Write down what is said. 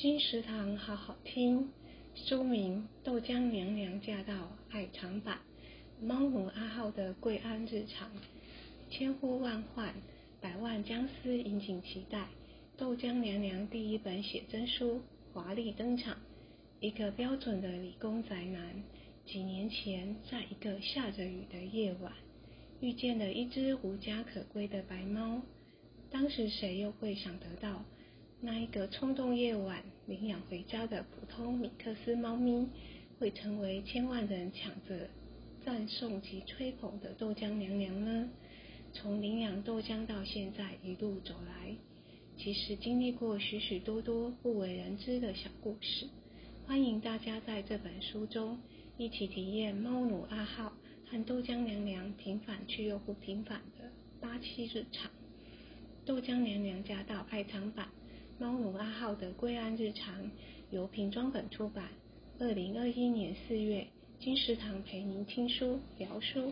金石堂好好听，书名《豆浆娘娘驾到》爱藏版，猫奴阿浩的贵安日常，千呼万唤，百万僵尸引颈期待，豆浆娘娘第一本写真书华丽登场。一个标准的理工宅男，几年前在一个下着雨的夜晚，遇见了一只无家可归的白猫。当时谁又会想得到？那一个冲动夜晚领养回家的普通米克斯猫咪，会成为千万人抢着赞颂及吹捧的豆浆娘娘呢？从领养豆浆到现在一路走来，其实经历过许许多多不为人知的小故事。欢迎大家在这本书中一起体验猫奴阿浩和豆浆娘娘平凡却又不平凡的八七日常。豆浆娘娘驾到爱藏版。猫奴阿浩的归案日常由平装本出版，二零二一年四月，金石堂陪您听书聊书。